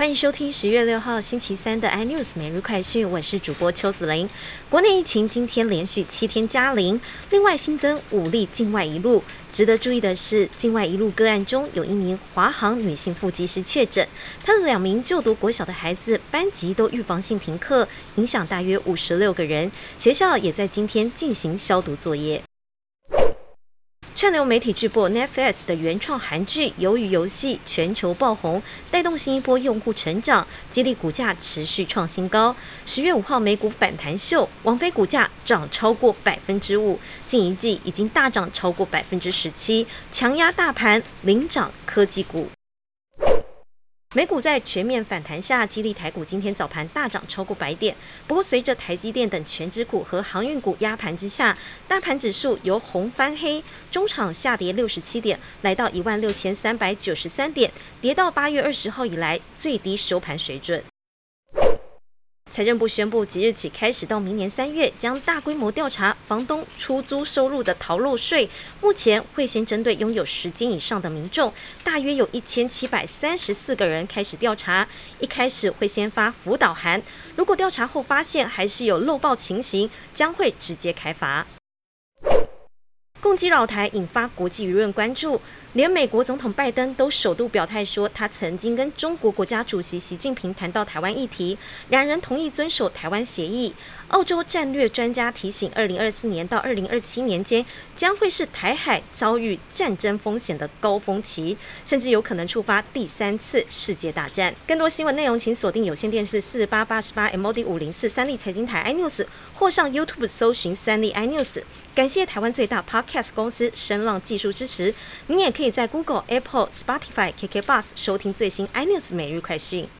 欢迎收听十月六号星期三的 iNews 每日快讯，我是主播邱子玲。国内疫情今天连续七天加零，另外新增五例境外一路。值得注意的是，境外一路个案中有一名华航女性副机师确诊，她的两名就读国小的孩子班级都预防性停课，影响大约五十六个人。学校也在今天进行消毒作业。串流媒体巨播 Netflix 的原创韩剧《鱿鱼游戏》全球爆红，带动新一波用户成长，激励股价持续创新高。十月五号美股反弹秀，王菲股价涨超过百分之五，近一季已经大涨超过百分之十七，强压大盘，领涨科技股。美股在全面反弹下，激励台股今天早盘大涨超过百点。不过，随着台积电等全指股和航运股压盘之下，大盘指数由红翻黑，中场下跌六十七点，来到一万六千三百九十三点，跌到八月二十号以来最低收盘水准。财政部宣布，即日起开始到明年三月，将大规模调查房东出租收入的逃漏税。目前会先针对拥有十间以上的民众，大约有一千七百三十四个人开始调查。一开始会先发辅导函，如果调查后发现还是有漏报情形，将会直接开罚。攻击老台引发国际舆论关注，连美国总统拜登都首度表态说，他曾经跟中国国家主席习近平谈到台湾议题，两人同意遵守台湾协议。澳洲战略专家提醒，二零二四年到二零二七年间将会是台海遭遇战争风险的高峰期，甚至有可能触发第三次世界大战。更多新闻内容，请锁定有线电视四八八十八 MOD 五零四三立财经台 iNews，或上 YouTube 搜寻三立 iNews。感谢台湾最大 Park Cast 公司声浪技术支持。你也可以在 Google、Apple、Spotify、KK Bus 收听最新 iNews 每日快讯。